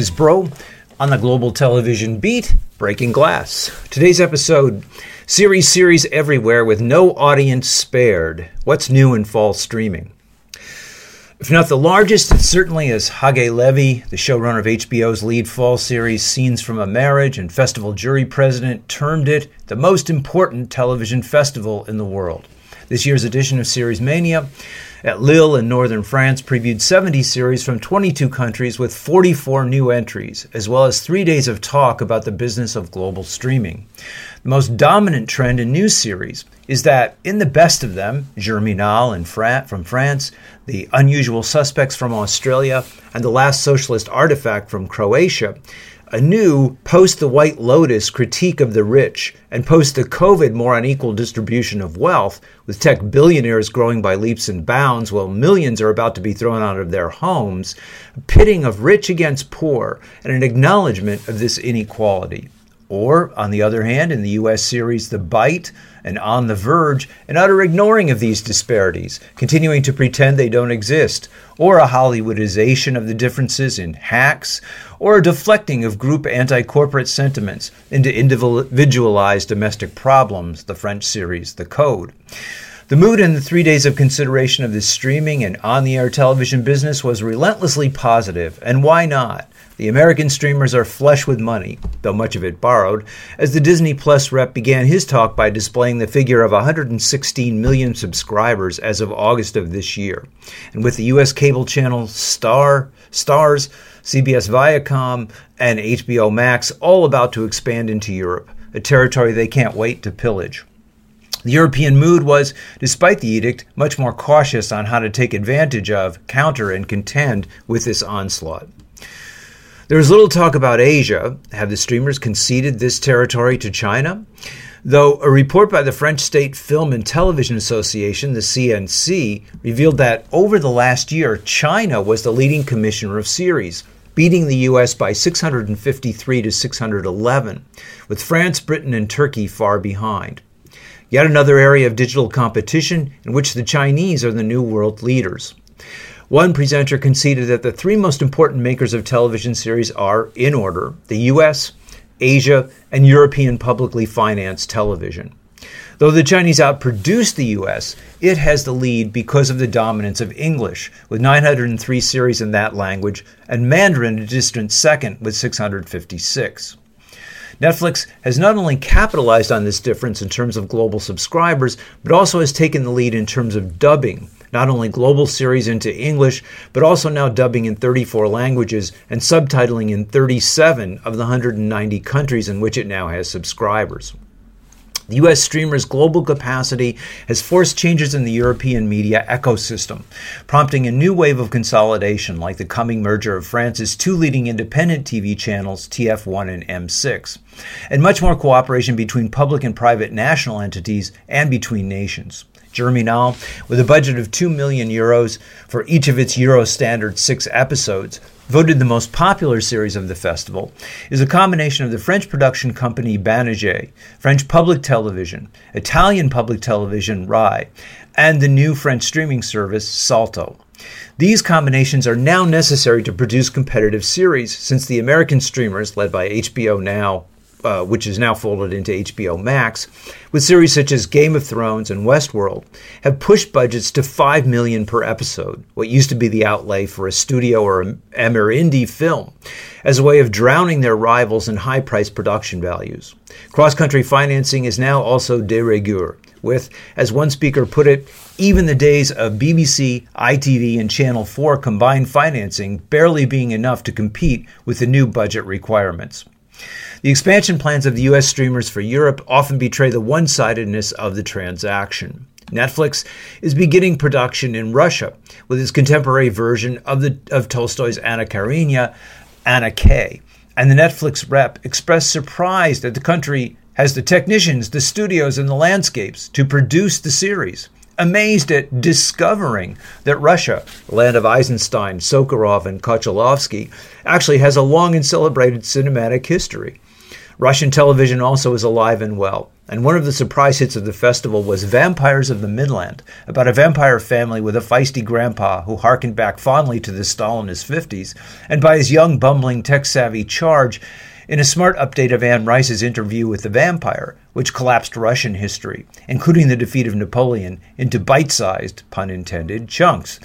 Is Broe on the Global Television Beat, Breaking Glass. Today's episode series series everywhere with no audience spared. What's new in fall streaming? If not the largest, it certainly is Hagai Levi, the showrunner of HBO's lead fall series Scenes from a Marriage and festival jury president, termed it the most important television festival in the world. This year's edition of Series Mania at Lille in northern France previewed 70 series from 22 countries with 44 new entries, as well as three days of talk about the business of global streaming. The most dominant trend in new series is that in the best of them, Germinal from France, The Unusual Suspects from Australia, and The Last Socialist Artifact from Croatia, a new post the White Lotus critique of the rich and post the COVID more unequal distribution of wealth, with tech billionaires growing by leaps and bounds while millions are about to be thrown out of their homes, a pitting of rich against poor and an acknowledgement of this inequality. Or, on the other hand, in the US series The Bite and On the Verge, an utter ignoring of these disparities, continuing to pretend they don't exist, or a Hollywoodization of the differences in hacks, or a deflecting of group anti corporate sentiments into individualized domestic problems, the French series The Code. The mood in the three days of consideration of this streaming and on the air television business was relentlessly positive, and why not? The American streamers are flush with money, though much of it borrowed, as the Disney Plus rep began his talk by displaying the figure of 116 million subscribers as of August of this year. And with the U.S. cable channel Star, Starz, CBS Viacom, and HBO Max all about to expand into Europe, a territory they can't wait to pillage. The European mood was, despite the edict, much more cautious on how to take advantage of, counter, and contend with this onslaught. There is little talk about Asia. Have the streamers conceded this territory to China? Though a report by the French State Film and Television Association, the CNC, revealed that over the last year, China was the leading commissioner of series, beating the US by 653 to 611, with France, Britain, and Turkey far behind. Yet another area of digital competition in which the Chinese are the new world leaders. One presenter conceded that the three most important makers of television series are, in order, the US, Asia, and European publicly financed television. Though the Chinese outproduced the US, it has the lead because of the dominance of English, with 903 series in that language, and Mandarin a distant second with 656. Netflix has not only capitalized on this difference in terms of global subscribers, but also has taken the lead in terms of dubbing, not only global series into English, but also now dubbing in 34 languages and subtitling in 37 of the 190 countries in which it now has subscribers. The US streamer's global capacity has forced changes in the European media ecosystem, prompting a new wave of consolidation like the coming merger of France's two leading independent TV channels, TF1 and M6, and much more cooperation between public and private national entities and between nations. Germinal, with a budget of 2 million euros for each of its Euro standard six episodes, voted the most popular series of the festival, is a combination of the French production company Banijay, French public television, Italian public television Rai, and the new French streaming service Salto. These combinations are now necessary to produce competitive series since the American streamers, led by HBO Now, uh, which is now folded into HBO Max, with series such as Game of Thrones and Westworld, have pushed budgets to five million per episode, what used to be the outlay for a studio or Indie film, as a way of drowning their rivals in high-priced production values. Cross-country financing is now also de rigueur, with, as one speaker put it, even the days of BBC, ITV, and Channel 4 combined financing barely being enough to compete with the new budget requirements. The expansion plans of the US streamers for Europe often betray the one sidedness of the transaction. Netflix is beginning production in Russia with its contemporary version of, the, of Tolstoy's Anna Karenina, Anna K. And the Netflix rep expressed surprise that the country has the technicians, the studios, and the landscapes to produce the series. Amazed at discovering that Russia, land of Eisenstein, Sokurov, and Konchalovsky, actually has a long and celebrated cinematic history. Russian television also is alive and well, and one of the surprise hits of the festival was Vampires of the Midland, about a vampire family with a feisty grandpa who harkened back fondly to the Stalinist 50s, and by his young, bumbling, tech savvy charge in a smart update of Anne Rice's interview with the vampire, which collapsed Russian history, including the defeat of Napoleon, into bite sized, pun intended, chunks.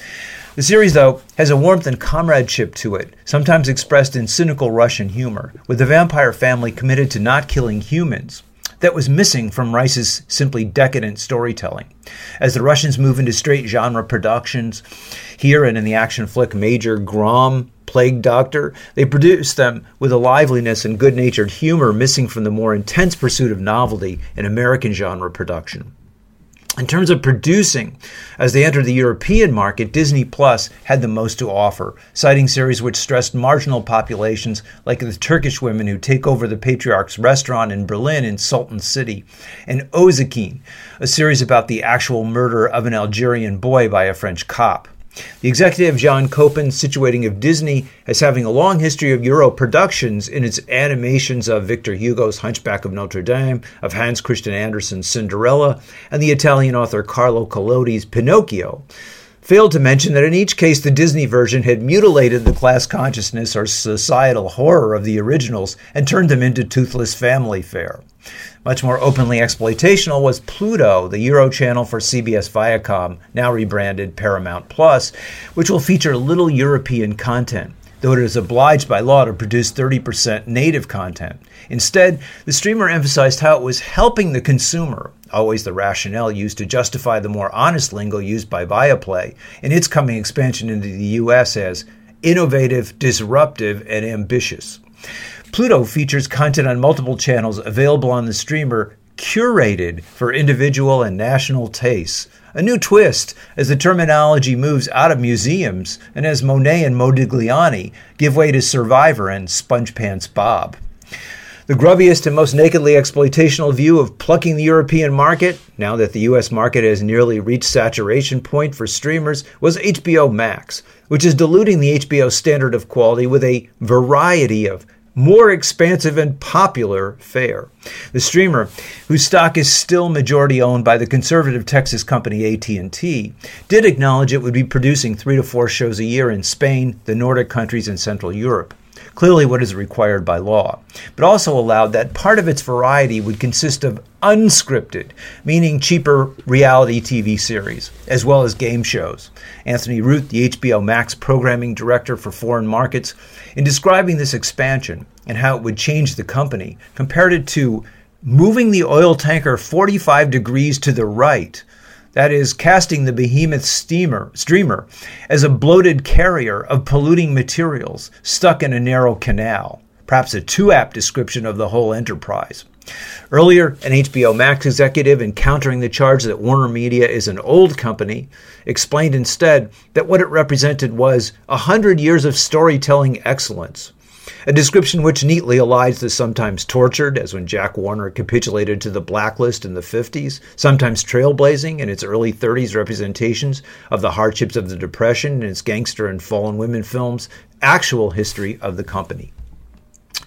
The series, though, has a warmth and comradeship to it, sometimes expressed in cynical Russian humor, with the vampire family committed to not killing humans. That was missing from Rice's simply decadent storytelling. As the Russians move into straight genre productions, here and in the action flick Major Grom, Plague Doctor, they produce them with a liveliness and good natured humor missing from the more intense pursuit of novelty in American genre production. In terms of producing, as they entered the European market, Disney Plus had the most to offer, citing series which stressed marginal populations like the Turkish women who take over the patriarch's restaurant in Berlin in Sultan City, and Oussekine, a series about the actual murder of an Algerian boy by a French cop. The executive John Koeppen situating of Disney as having a long history of Euro productions in its animations of Victor Hugo's Hunchback of Notre Dame, of Hans Christian Andersen's Cinderella, and the Italian author Carlo Collodi's Pinocchio. Failed to mention that in each case the Disney version had mutilated the class consciousness or societal horror of the originals and turned them into toothless family fare. Much more openly exploitational was Pluto, the Euro channel for CBS Viacom, now rebranded Paramount Plus, which will feature little European content, though it is obliged by law to produce 30% native content. Instead, the streamer emphasized how it was helping the consumer, always the rationale used to justify the more honest lingo used by Viaplay, in its coming expansion into the US as innovative, disruptive, and ambitious. Pluto features content on multiple channels available on the streamer, curated for individual and national tastes. A new twist as the terminology moves out of museums and as Monet and Modigliani give way to Survivor and Sponge Pants Bob. The grubbiest and most nakedly exploitational view of plucking the European market, now that the US market has nearly reached saturation point for streamers, was HBO Max, which is diluting the HBO standard of quality with a variety of more expansive and popular fare. The streamer, whose stock is still majority owned by the conservative Texas company AT&T, did acknowledge it would be producing 3 to 4 shows a year in Spain, the Nordic countries and Central Europe clearly what is required by law, but also allowed that part of its variety would consist of unscripted, meaning cheaper reality TV series, as well as game shows. Antony Root, the HBO Max programming director for foreign markets, in describing this expansion and how it would change the company, compared it to moving the oil tanker 45 degrees to the right that is, casting the behemoth steamer, streamer as a bloated carrier of polluting materials stuck in a narrow canal, perhaps a too apt description of the whole enterprise. Earlier, an HBO Max executive, encountering the charge that Warner Media is an old company, explained instead that what it represented was a hundred years of storytelling excellence a description which neatly elides the sometimes tortured, as when Jack Warner capitulated to the blacklist in the 50s, sometimes trailblazing in its early 30s representations of the hardships of the Depression in its gangster and fallen women films, actual history of the company.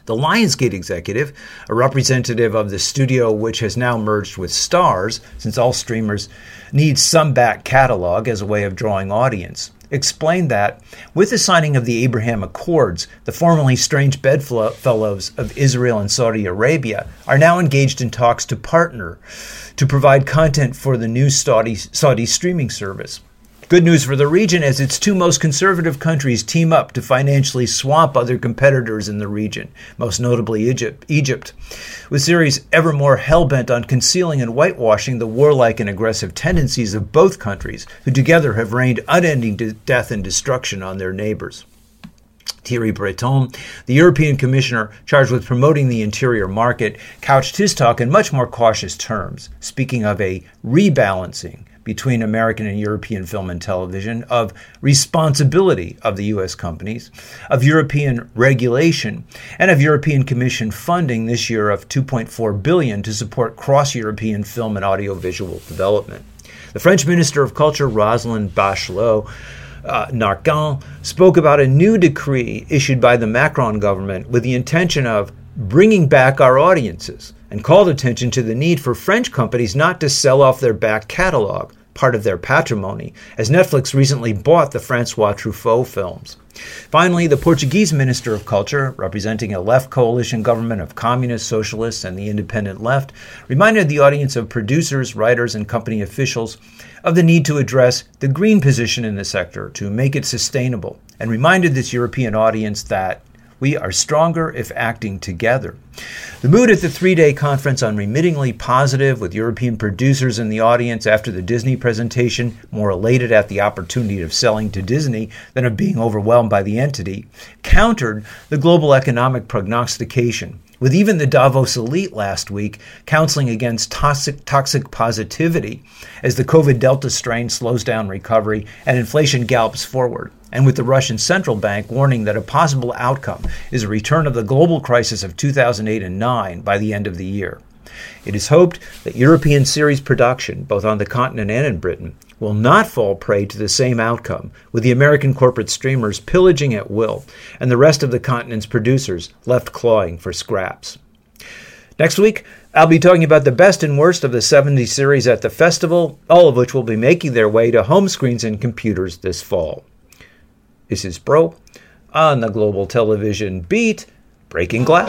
The Lionsgate executive, a representative of the studio which has now merged with Starz, since all streamers need some back catalog as a way of drawing audience, explained that with the signing of the Abraham Accords, the formerly strange bedfellows of Israel and Saudi Arabia are now engaged in talks to partner to provide content for the new Saudi, Saudi streaming service. Good news for the region as its two most conservative countries team up to financially swamp other competitors in the region, most notably Egypt, Egypt with Syria's ever more hell-bent on concealing and whitewashing the warlike and aggressive tendencies of both countries, who together have rained unending death and destruction on their neighbors. Thierry Breton, the European Commissioner charged with promoting the interior market, couched his talk in much more cautious terms, speaking of a rebalancing between American and European film and television, of responsibility of the U.S. companies, of European regulation, and of European Commission funding this year of 2.4 billion to support cross-European film and audiovisual development. The French Minister of Culture, Roselyne Bachelot, uh, Narquin spoke about a new decree issued by the Macron government with the intention of bringing back our audiences and called attention to the need for French companies not to sell off their back catalog, part of their patrimony, as Netflix recently bought the Francois Truffaut films. Finally, the Portuguese Minister of Culture, representing a left coalition government of communists, socialists, and the independent left, reminded the audience of producers, writers, and company officials of the need to address the green position in the sector to make it sustainable, and reminded this European audience that we are stronger if acting together. The mood at the three day conference unremittingly positive, with European producers in the audience after the Disney presentation more elated at the opportunity of selling to Disney than of being overwhelmed by the entity, countered the global economic prognostication with even the Davos elite last week counseling against toxic, toxic positivity as the COVID Delta strain slows down recovery and inflation gallops forward, and with the Russian central bank warning that a possible outcome is a return of the global crisis of 2008 and 9 by the end of the year. It is hoped that European series production, both on the continent and in Britain, will not fall prey to the same outcome, with the American corporate streamers pillaging at will and the rest of the continent's producers left clawing for scraps. Next week, I'll be talking about the best and worst of the 70 series at the festival, all of which will be making their way to home screens and computers this fall. This is Broe on the Global Television Beat, Breaking Glass.